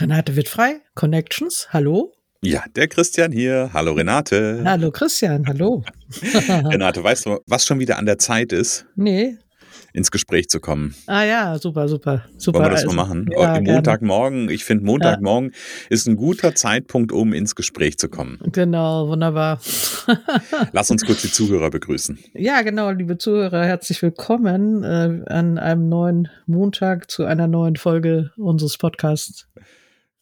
Renate wird frei. Connections, hallo. Ja, der Christian hier. Hallo Renate. Hallo Christian, hallo. Renate, weißt du, was schon wieder an der Zeit ist? Nee. Ins Gespräch zu kommen. Ah ja, super, super, super. Wollen wir das mal machen? Ja, gerne. Montagmorgen, ich finde Montagmorgen ist ein guter Zeitpunkt, um ins Gespräch zu kommen. Genau, wunderbar. Lass uns kurz die Zuhörer begrüßen. Ja, genau, liebe Zuhörer, herzlich willkommen äh, an einem neuen Montag zu einer neuen Folge unseres Podcasts.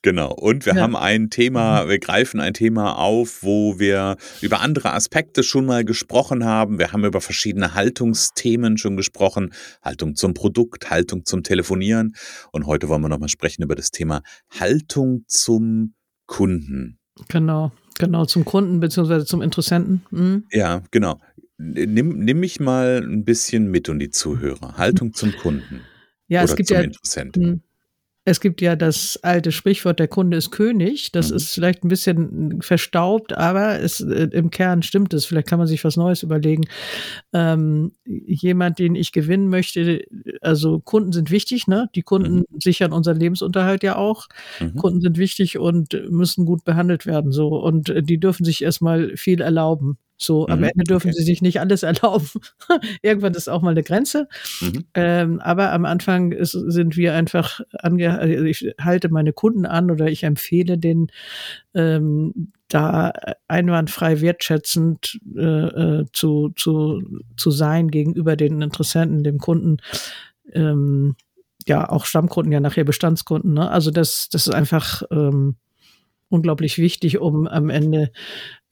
Genau. Und wir Ja. haben ein Thema, wir greifen ein Thema auf, wo wir über andere Aspekte schon mal gesprochen haben. Wir haben über verschiedene Haltungsthemen schon gesprochen. Haltung zum Produkt, Haltung zum Telefonieren. Und heute wollen wir nochmal sprechen über das Thema Haltung zum Kunden. Genau, genau, zum Kunden beziehungsweise zum Interessenten. Mhm. Ja, genau. Nimm, nimm mich mal ein bisschen mit und die Zuhörer. Haltung zum Kunden. Ja, oder es gibt zum ja Interessenten. Mhm. Es gibt ja das alte Sprichwort, der Kunde ist König. Das Mhm. ist vielleicht ein bisschen verstaubt, aber es, äh, im Kern stimmt es. Vielleicht kann man sich was Neues überlegen. Ähm, jemand, den ich gewinnen möchte, also Kunden sind wichtig, ne? Die Kunden sichern unseren Lebensunterhalt ja auch. Mhm. Kunden sind wichtig und müssen gut behandelt werden, so. Und äh, die dürfen sich erstmal viel erlauben. So, am Mhm, Ende dürfen okay. sie sich nicht alles erlauben. Irgendwann ist auch mal eine Grenze. Mhm. Ähm, aber am Anfang ist, sind wir einfach ange also ich halte meine Kunden an oder ich empfehle denen, ähm, da einwandfrei wertschätzend äh, äh, zu, zu, zu sein gegenüber den Interessenten, dem Kunden. Ähm, ja, auch Stammkunden, ja nachher Bestandskunden. Ne? Also das, das ist einfach ähm, unglaublich wichtig, um am Ende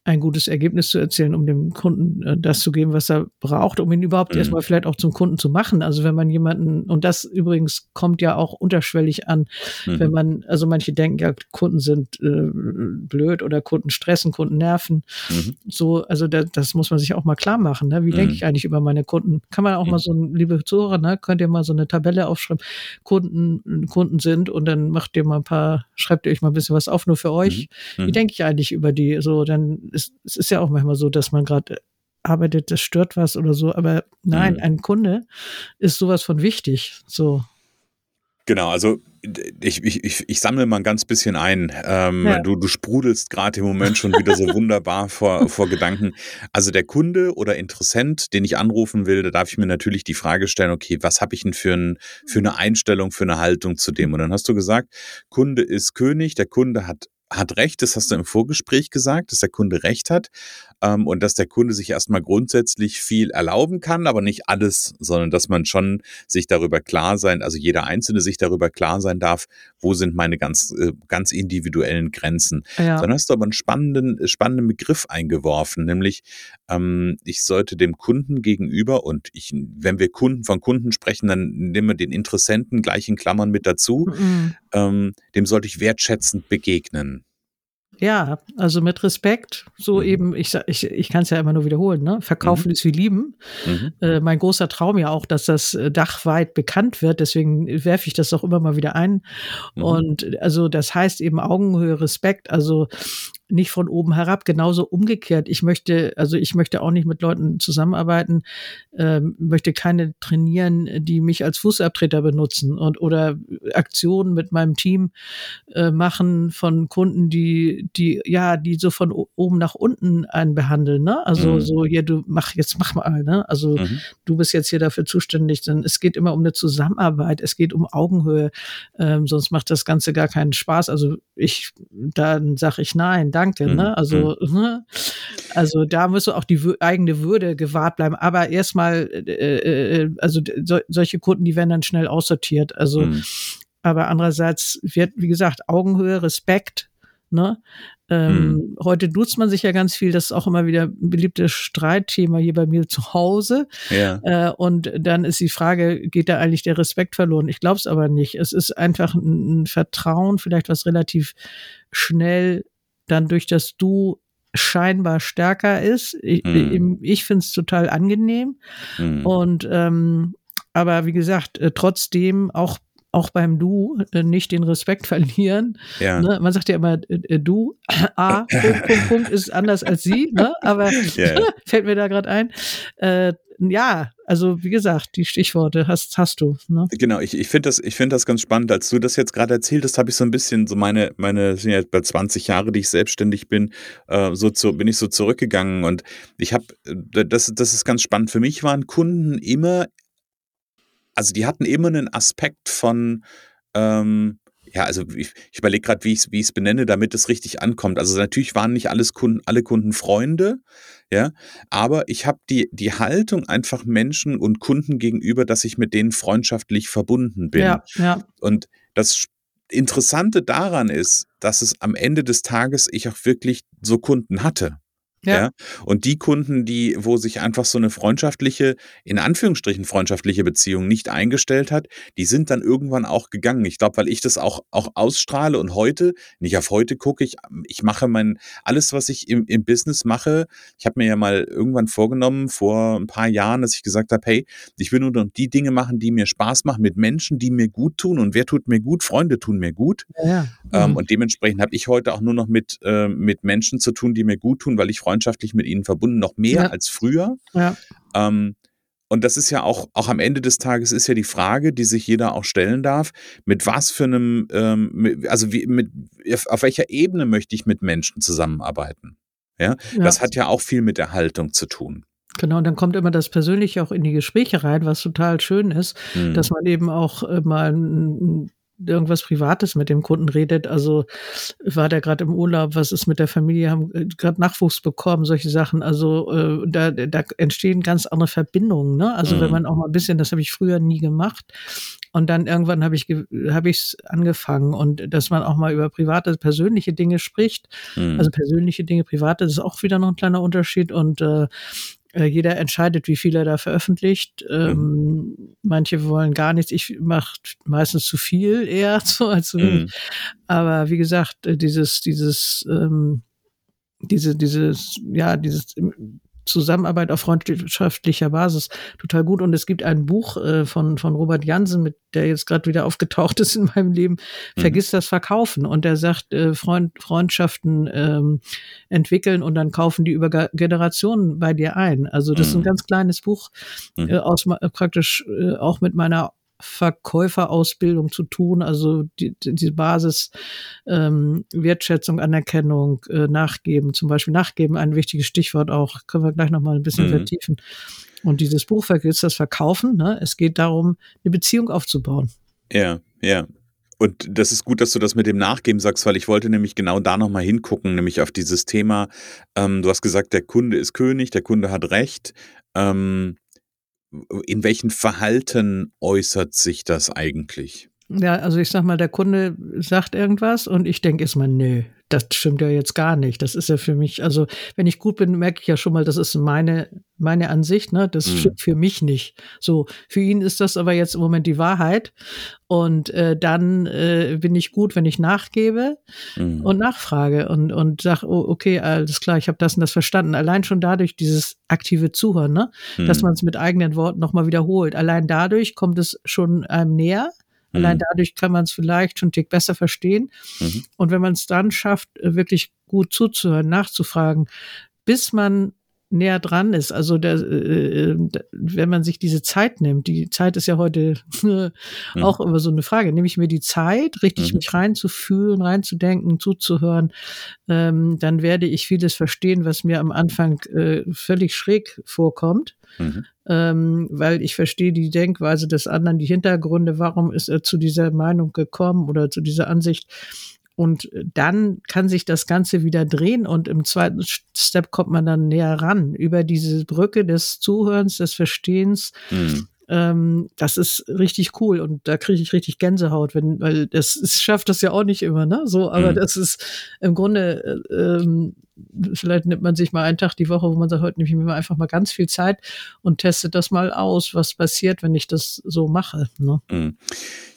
ein gutes Ergebnis zu erzielen, um dem Kunden äh, das zu geben, was er braucht, um ihn überhaupt Mhm. erstmal vielleicht auch zum Kunden zu machen. Also wenn man jemanden, und das übrigens kommt ja auch unterschwellig an, wenn Mhm. man, also manche denken ja, Kunden sind äh, blöd oder Kunden stressen, Kunden nerven. Mhm. So, also da, das muss man sich auch mal klar machen. Ne? Wie denke Mhm. ich eigentlich über meine Kunden? Kann man auch Mhm. mal so, ein, liebe Zuhörer, ne, könnt ihr mal so eine Tabelle aufschreiben, Kunden, Kunden sind und dann macht ihr mal ein paar, schreibt ihr euch mal ein bisschen was auf, nur für euch. Mhm. Wie denke ich eigentlich über die? So, dann ist es ist ja auch manchmal so, dass man gerade arbeitet, das stört was oder so, aber nein, Mhm. ein Kunde ist sowas von wichtig. So, Genau, also ich, ich, ich, ich sammle mal ein ganz bisschen ein. Ähm, Ja. du, du sprudelst gerade im Moment schon wieder so wunderbar vor, vor Gedanken. Also der Kunde oder Interessent, den ich anrufen will, da darf ich mir natürlich die Frage stellen, okay, was habe ich denn für, ein, für eine Einstellung, für eine Haltung zu dem? Und dann hast du gesagt, Kunde ist König, der Kunde hat hat Recht, das hast du im Vorgespräch gesagt, dass der Kunde Recht hat ähm, und dass der Kunde sich erstmal grundsätzlich viel erlauben kann, aber nicht alles, sondern dass man schon sich darüber klar sein, also jeder Einzelne sich darüber klar sein darf, wo sind meine ganz, äh, ganz individuellen Grenzen. ja. Dann hast du aber einen spannenden, äh, spannenden Begriff eingeworfen, nämlich ähm, ich sollte dem Kunden gegenüber und ich, wenn wir Kunden von Kunden sprechen, dann nehmen wir den Interessenten gleich in Klammern mit dazu, Mhm. ähm, dem sollte ich wertschätzend begegnen. Ja, also mit Respekt, so Mhm. eben, ich, ich, ich kann es ja immer nur wiederholen, ne? Verkaufen ist wie lieben. Mhm. Äh, mein großer Traum ja auch, dass das äh, dachweit bekannt wird, deswegen werfe ich das auch immer mal wieder ein. Mhm. Und also das heißt eben Augenhöhe, Respekt, also nicht von oben herab, genauso umgekehrt. Ich möchte, also ich möchte auch nicht mit Leuten zusammenarbeiten, ähm, möchte keine trainieren, die mich als Fußabtreter benutzen und oder Aktionen mit meinem Team äh, machen von Kunden, die, die, ja, die so von oben nach unten einen behandeln, ne? Also Mhm. so, hier, du mach, jetzt mach mal, ne? Also Mhm. du bist jetzt hier dafür zuständig, denn es geht immer um eine Zusammenarbeit, es geht um Augenhöhe, ähm, sonst macht das Ganze gar keinen Spaß. Also ich, dann sage ich nein, danke. Mhm. Ne? Also, ne? also da muss auch die eigene Würde gewahrt bleiben. Aber erstmal, äh, äh, also so, solche Kunden, die werden dann schnell aussortiert. Also, mhm. aber andererseits wird, wie gesagt, Augenhöhe, Respekt, ne? Ähm, hm. Heute duzt man sich ja ganz viel, das ist auch immer wieder ein beliebtes Streitthema hier bei mir zu Hause. Ja. Äh, und dann ist die Frage, geht da eigentlich der Respekt verloren? Ich glaube es aber nicht. Es ist einfach ein, ein Vertrauen, vielleicht was relativ schnell dann durch das Du scheinbar stärker ist. Ich, hm. ich finde es total angenehm. Hm. Und ähm, aber wie gesagt, äh, trotzdem auch auch beim Du äh, nicht den Respekt verlieren. Ja. Ne? Man sagt ja immer, äh, du, A, Punkt, Punkt, Punkt ist anders als sie, ne? aber ja. fällt mir da gerade ein. Ja, also wie gesagt, die Stichworte hast, hast du. Ne? Genau, ich, ich finde das, ich finde das ganz spannend. Als du das jetzt gerade erzählt hast, habe ich so ein bisschen so meine, meine, sind ja bei 20 Jahre, die ich selbstständig bin, äh, so zu, bin ich so zurückgegangen und ich habe, äh, das, das ist ganz spannend. Für mich waren Kunden immer also die hatten immer einen Aspekt von, ähm, ja, also ich, ich überlege gerade, wie ich es wie benenne, damit es richtig ankommt. Also natürlich waren nicht alles Kunden, alle Kunden Freunde, ja, aber ich habe die, die Haltung einfach Menschen und Kunden gegenüber, dass ich mit denen freundschaftlich verbunden bin. Ja, ja. Und das Interessante daran ist, dass es am Ende des Tages ich auch wirklich so Kunden hatte. Ja. ja. Und die Kunden, die, wo sich einfach so eine freundschaftliche, in Anführungsstrichen freundschaftliche Beziehung nicht eingestellt hat, die sind dann irgendwann auch gegangen. Ich glaube, weil ich das auch, auch ausstrahle und heute, nicht auf heute gucke, ich, ich mache mein, alles, was ich im, im Business mache, ich habe mir ja mal irgendwann vorgenommen, vor ein paar Jahren, dass ich gesagt habe, hey, ich will nur noch die Dinge machen, die mir Spaß machen, mit Menschen, die mir gut tun. Und wer tut mir gut? Freunde tun mir gut. Ja. Ähm, mhm. und dementsprechend habe ich heute auch nur noch mit, äh, mit Menschen zu tun, die mir gut tun, weil ich Freunde freundschaftlich mit ihnen verbunden, noch mehr ja. als früher. Ja. Ähm, und das ist ja auch, auch am Ende des Tages ist ja die Frage, die sich jeder auch stellen darf, mit was für einem, ähm, also wie, mit, auf welcher Ebene möchte ich mit Menschen zusammenarbeiten? Ja? ja, das hat ja auch viel mit der Haltung zu tun. Genau, und dann kommt immer das Persönliche auch in die Gespräche rein, was total schön ist, mhm. dass man eben auch äh, mal ein irgendwas Privates mit dem Kunden redet. Also war der gerade im Urlaub, was ist mit der Familie, haben äh, gerade Nachwuchs bekommen, solche Sachen. Also äh, da, da entstehen ganz andere Verbindungen. Ne? Also mhm. wenn man auch mal ein bisschen, das habe ich früher nie gemacht. Und dann irgendwann habe ich habe ich angefangen und dass man auch mal über private, persönliche Dinge spricht. Mhm. Also persönliche Dinge, private, das ist auch wieder noch ein kleiner Unterschied. Und äh, äh, jeder entscheidet, wie viel er da veröffentlicht. Ähm, mhm. Manche wollen gar nichts. Ich mache meistens zu viel eher so als zu wenig. Mhm. Aber wie gesagt, äh, dieses, dieses, ähm, diese, dieses, ja, dieses Zusammenarbeit auf freundschaftlicher Basis total gut. Und es gibt ein Buch äh, von, von Robert Jansen, mit der jetzt gerade wieder aufgetaucht ist in meinem Leben, mhm. Vergiss das Verkaufen. Und er sagt, äh, Freund, Freundschaften ähm, entwickeln und dann kaufen die über Generationen bei dir ein. Also das mhm. ist ein mhm. ganz kleines Buch, mhm. äh, aus, praktisch äh, auch mit meiner Verkäuferausbildung zu tun, also die, die Basis ähm, Wertschätzung, Anerkennung, äh, Nachgeben, zum Beispiel Nachgeben, ein wichtiges Stichwort auch, können wir gleich nochmal ein bisschen mhm. vertiefen. Und dieses Buch vergisst das Verkaufen. Ne? Es geht darum, eine Beziehung aufzubauen. Ja, ja. Und das ist gut, dass du das mit dem Nachgeben sagst, weil ich wollte nämlich genau da nochmal hingucken, nämlich auf dieses Thema. Ähm, du hast gesagt, der Kunde ist König, der Kunde hat Recht. Ähm, in welchen Verhalten äußert sich das eigentlich? Ja, also ich sag mal, der Kunde sagt irgendwas und ich denke erstmal, nö, das stimmt ja jetzt gar nicht. Das ist ja für mich, also wenn ich gut bin, merke ich ja schon mal, das ist meine, meine Ansicht, ne? Das mhm. stimmt für mich nicht. So, für ihn ist das aber jetzt im Moment die Wahrheit. Und äh, dann äh, bin ich gut, wenn ich nachgebe mhm. und nachfrage und, und sage, oh, okay, alles klar, ich habe das und das verstanden. Allein schon dadurch dieses aktive Zuhören, ne? Mhm. Dass man es mit eigenen Worten nochmal wiederholt. Allein dadurch kommt es schon einem näher Allein mhm. dadurch kann man es vielleicht schon einen Tick besser verstehen. Mhm. Und wenn man es dann schafft, wirklich gut zuzuhören, nachzufragen, bis man näher dran ist. Also der, äh, äh wenn man sich diese Zeit nimmt, die Zeit ist ja heute mhm. auch immer so eine Frage. Nehme ich mir die Zeit, richtig mhm. mich reinzufühlen, reinzudenken, zuzuhören, ähm, dann werde ich vieles verstehen, was mir am Anfang äh, völlig schräg vorkommt. Mhm. Ähm, weil ich verstehe die Denkweise des anderen, die Hintergründe, warum ist er zu dieser Meinung gekommen oder zu dieser Ansicht. Und dann kann sich das Ganze wieder drehen und im zweiten Step kommt man dann näher ran über diese Brücke des Zuhörens, des Verstehens. Mhm. Ähm, das ist richtig cool und da kriege ich richtig Gänsehaut, wenn, weil das, es schafft das ja auch nicht immer, ne? So, aber mhm. das ist im Grunde äh, ähm, vielleicht nimmt man sich mal einen Tag die Woche, wo man sagt, heute nehme ich mir einfach mal ganz viel Zeit und testet das mal aus, was passiert, wenn ich das so mache. Ne? Mhm.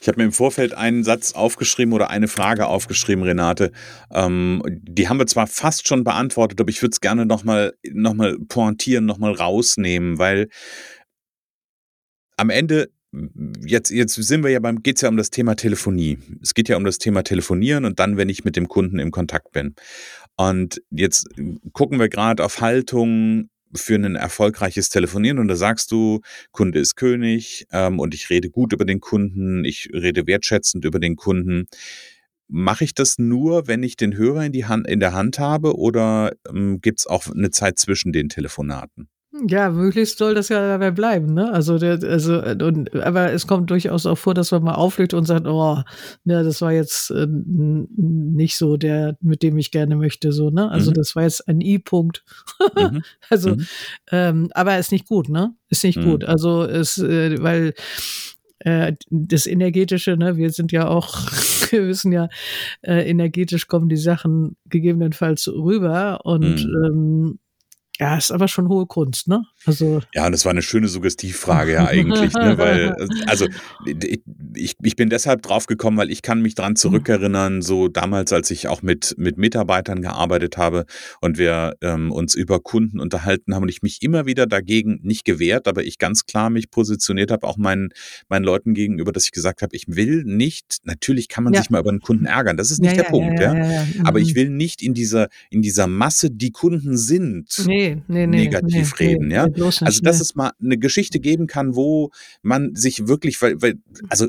Ich habe mir im Vorfeld einen Satz aufgeschrieben oder eine Frage aufgeschrieben, Renate. Ähm, die haben wir zwar fast schon beantwortet, aber ich würde es gerne nochmal noch mal pointieren, nochmal rausnehmen, weil am Ende jetzt, jetzt sind wir ja beim, geht es ja um das Thema Telefonie. Es geht ja um das Thema Telefonieren und dann, wenn ich mit dem Kunden im Kontakt bin. Und jetzt gucken wir gerade auf Haltung für ein erfolgreiches Telefonieren und da sagst du, Kunde ist König ähm, und ich rede gut über den Kunden, ich rede wertschätzend über den Kunden. Mache ich das nur, wenn ich den Hörer in, die Hand, in der Hand habe oder ähm, gibt es auch eine Zeit zwischen den Telefonaten? Ja, möglichst soll das ja dabei bleiben, ne? Also, der, also, und, aber es kommt durchaus auch vor, dass man mal auflegt und sagt, oh, ne, das war jetzt äh, nicht so der, mit dem ich gerne möchte, so, ne? Also, mhm. das war jetzt ein I-Punkt. mhm. Also, mhm. Ähm, aber ist nicht gut, ne? Ist nicht gut. Mhm. Also, es, äh, weil, äh, das energetische, ne, wir sind ja auch, wir wissen ja, äh, energetisch kommen die Sachen gegebenenfalls rüber und mhm. ähm, ja, ist aber schon hohe Kunst, ne? Also ja, und das war eine schöne Suggestivfrage ja eigentlich, ne? weil also ich, ich bin deshalb drauf gekommen, weil ich kann mich dran zurückerinnern, so damals, als ich auch mit mit Mitarbeitern gearbeitet habe und wir ähm, uns über Kunden unterhalten haben und ich mich immer wieder dagegen nicht gewehrt, aber ich ganz klar mich positioniert habe, auch meinen meinen Leuten gegenüber, dass ich gesagt habe, ich will nicht. Natürlich kann man ja. sich mal über einen Kunden ärgern, das ist nicht ja, der ja, Punkt, ja, Aber ich mhm. will nicht in dieser in dieser Masse, die Kunden sind. Nee nee, nee, negativ nee, reden, ja. also, dass es mal eine Geschichte geben kann, wo man sich wirklich, weil, weil also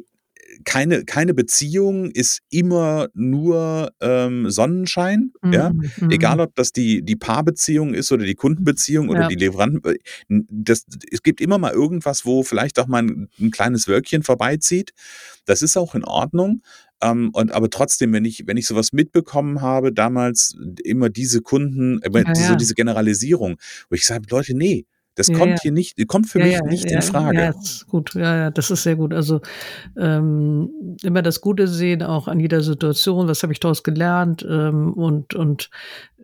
keine, keine Beziehung ist immer nur ähm, Sonnenschein, mhm, ja. Mhm. Egal, ob das die, die Paarbeziehung ist oder die Kundenbeziehung oder ja. die Lieferanten. Äh, das, es gibt immer mal irgendwas, wo vielleicht auch mal ein, ein kleines Wölkchen vorbeizieht. Das ist auch in Ordnung. Ähm, und aber trotzdem, wenn ich, wenn ich sowas mitbekommen habe, damals immer diese Kunden, äh, ja, diese, ja. diese Generalisierung, wo ich sage, Leute, nee, das ja, kommt ja. hier nicht, kommt für mich nicht in Frage. Ja, ist gut, ja, ja, das ist sehr gut. Also ähm, immer das Gute sehen, auch an jeder Situation, was habe ich daraus gelernt ähm, und, und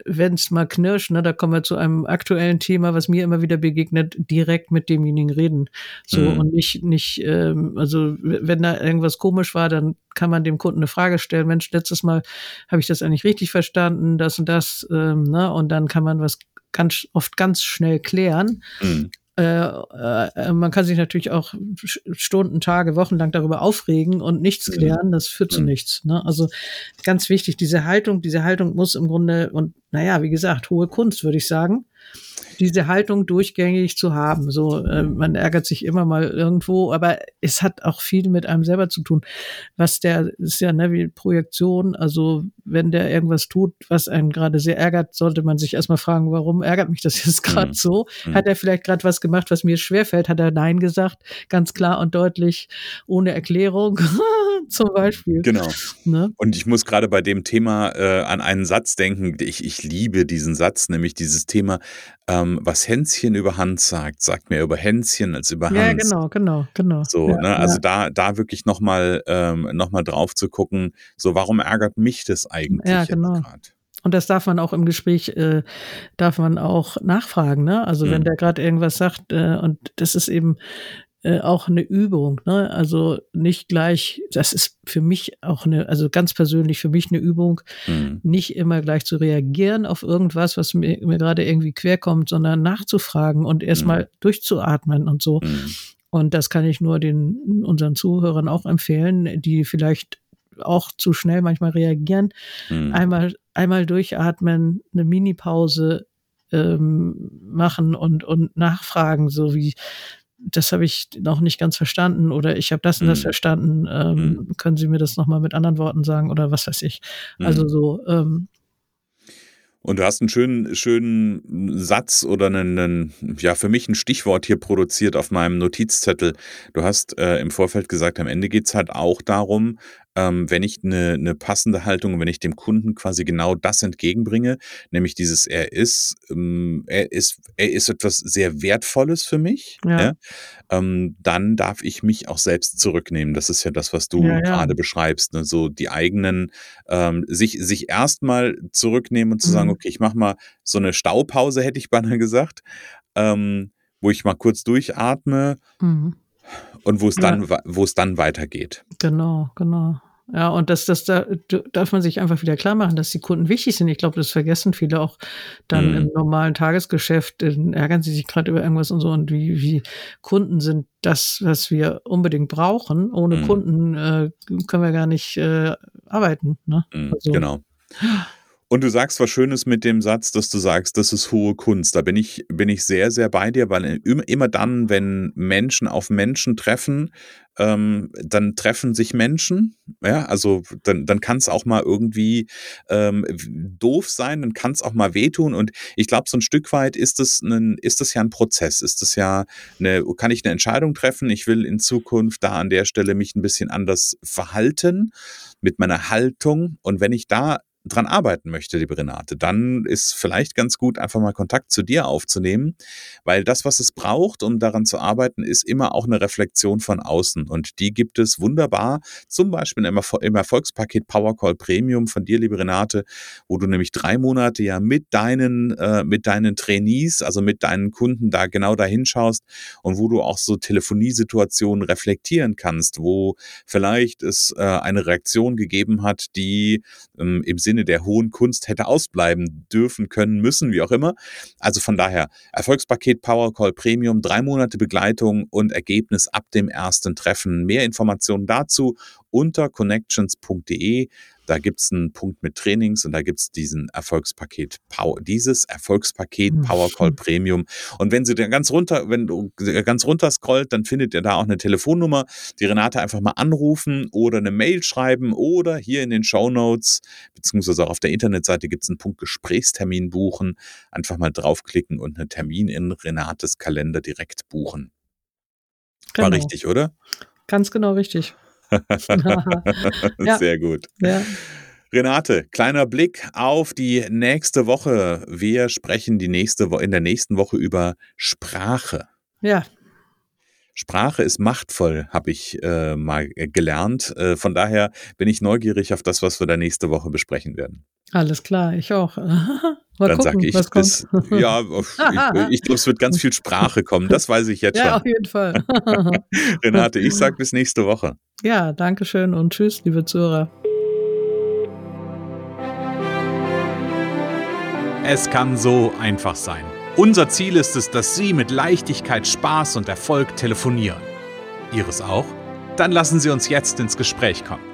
wenn es mal knirscht, ne, da kommen wir zu einem aktuellen Thema, was mir immer wieder begegnet, direkt mit demjenigen reden. So mhm. und nicht, nicht, ähm, also wenn da irgendwas komisch war, dann kann man dem Kunden eine Frage stellen, Mensch, letztes Mal habe ich das eigentlich richtig verstanden, das und das, ähm, ne? Und dann kann man was ganz oft ganz schnell klären. Mhm. Äh, äh, man kann sich natürlich auch Stunden, Tage, Wochen lang darüber aufregen und nichts mhm. klären. Das führt zu mhm. nichts. Ne? Also ganz wichtig, diese Haltung, diese Haltung muss im Grunde und naja, wie gesagt, hohe Kunst, würde ich sagen diese Haltung durchgängig zu haben. So, äh, man ärgert sich immer mal irgendwo, aber es hat auch viel mit einem selber zu tun. Was der ist ja ne, wie Projektion. Also wenn der irgendwas tut, was einen gerade sehr ärgert, sollte man sich erstmal fragen, warum ärgert mich das jetzt gerade mhm. so? Mhm. Hat er vielleicht gerade was gemacht, was mir schwerfällt? Hat er Nein gesagt, ganz klar und deutlich, ohne Erklärung, zum Beispiel. Genau. Ne? Und ich muss gerade bei dem Thema äh, an einen Satz denken. Ich, ich liebe diesen Satz, nämlich dieses Thema, ähm, was Hänschen über Hans sagt, sagt mehr über Hänschen als über Hans. Ja, genau, genau, genau. So, ja, ne? Also ja. da, da wirklich nochmal ähm, noch drauf zu gucken, so warum ärgert mich das eigentlich ja, genau. gerade? Und das darf man auch im Gespräch, äh, darf man auch nachfragen. Ne? Also mhm. wenn der gerade irgendwas sagt, äh, und das ist eben äh, auch eine Übung. Ne? Also nicht gleich, das ist für mich auch eine, also ganz persönlich für mich eine Übung, mhm. nicht immer gleich zu reagieren auf irgendwas, was mir, mir gerade irgendwie querkommt, sondern nachzufragen und erstmal mhm. durchzuatmen und so. Mhm. Und das kann ich nur den unseren Zuhörern auch empfehlen, die vielleicht auch zu schnell manchmal reagieren. Mhm. Einmal, einmal durchatmen, eine Mini-Pause ähm, machen und, und nachfragen, so wie, das habe ich noch nicht ganz verstanden oder ich habe das und das mhm. verstanden. Ähm, mhm. Können Sie mir das nochmal mit anderen Worten sagen oder was weiß ich? Also mhm. so. Ähm, und du hast einen schönen, schönen Satz oder einen, einen, ja, für mich ein Stichwort hier produziert auf meinem Notizzettel. Du hast äh, im Vorfeld gesagt, am Ende geht's halt auch darum, ähm, wenn ich eine, eine passende Haltung, wenn ich dem Kunden quasi genau das entgegenbringe, nämlich dieses, er ist, ähm, er ist, er ist etwas sehr Wertvolles für mich, ja. ja ähm, dann darf ich mich auch selbst zurücknehmen. Das ist ja das, was du ja, gerade beschreibst. Ne? So die eigenen, ähm, sich, sich erstmal zurücknehmen und zu mhm. sagen, okay, ich mache mal so eine Staupause, hätte ich beinahe gesagt, ähm, wo ich mal kurz durchatme. Mhm und wo es dann, ja. wo es dann weitergeht. Genau, genau. Ja, und das, das da darf man sich einfach wieder klar machen, dass die Kunden wichtig sind. Ich glaube, das vergessen viele auch dann mhm. im normalen Tagesgeschäft. Ärgern sie sich gerade über irgendwas und so. Und wie, wie Kunden sind das, was wir unbedingt brauchen. Ohne mhm. Kunden äh, können wir gar nicht äh, arbeiten. Ne? Mhm, also. Genau. Und du sagst was Schönes mit dem Satz, dass du sagst, das ist hohe Kunst. Da bin ich, bin ich sehr, sehr bei dir, weil immer dann, wenn Menschen auf Menschen treffen, ähm, dann treffen sich Menschen. Ja, also dann, dann kann es auch mal irgendwie ähm, doof sein, dann kann es auch mal wehtun. Und ich glaube, so ein Stück weit ist es ein, ist es ja ein Prozess. Ist es ja eine, kann ich eine Entscheidung treffen? Ich will in Zukunft da an der Stelle mich ein bisschen anders verhalten mit meiner Haltung. Und wenn ich da dran arbeiten möchte, liebe Renate, dann ist vielleicht ganz gut, einfach mal Kontakt zu dir aufzunehmen, weil das, was es braucht, um daran zu arbeiten, ist immer auch eine Reflexion von außen. Und die gibt es wunderbar, zum Beispiel im, im Erfolgspaket Powercall Premium von dir, liebe Renate, wo du nämlich drei Monate ja mit deinen, äh, mit deinen Trainees, also mit deinen Kunden da genau dahin schaust und wo du auch so Telefoniesituationen reflektieren kannst, wo vielleicht es äh, eine Reaktion gegeben hat, die ähm, im Sinne Sinne der hohen Kunst hätte ausbleiben dürfen, können, müssen, wie auch immer. Also von daher, Erfolgspaket Power Call Premium, drei Monate Begleitung und Ergebnis ab dem ersten Treffen. Mehr Informationen dazu unter connections.de. Da gibt es einen Punkt mit Trainings und da gibt es diesen Erfolgspaket Power, dieses Erfolgspaket hm, Power Call Premium. Und wenn Sie dann ganz runter, wenn du ganz runter scrollt, dann findet ihr da auch eine Telefonnummer. Die Renate einfach mal anrufen oder eine Mail schreiben oder hier in den Show Notes, beziehungsweise auch auf der Internetseite gibt es einen Punkt Gesprächstermin buchen. Einfach mal draufklicken und einen Termin in Renates Kalender direkt buchen. War genau. richtig, oder? Ganz genau richtig. ja. Sehr gut. Ja. Renate, kleiner Blick auf die nächste Woche. Wir sprechen die nächste in der nächsten Woche über Sprache. Ja. Sprache ist machtvoll, habe ich äh, mal gelernt. Äh, von daher bin ich neugierig auf das, was wir da nächste Woche besprechen werden. Alles klar, ich auch. Mal Dann sage ich bis, ja, ich, ich glaube, es wird ganz viel Sprache kommen. Das weiß ich jetzt schon. Ja, auf jeden Fall. Renate, ich sage bis nächste Woche. Ja, danke schön und tschüss, liebe Zuhörer. Es kann so einfach sein. Unser Ziel ist es, dass Sie mit Leichtigkeit, Spaß und Erfolg telefonieren. Ihres auch? Dann lassen Sie uns jetzt ins Gespräch kommen.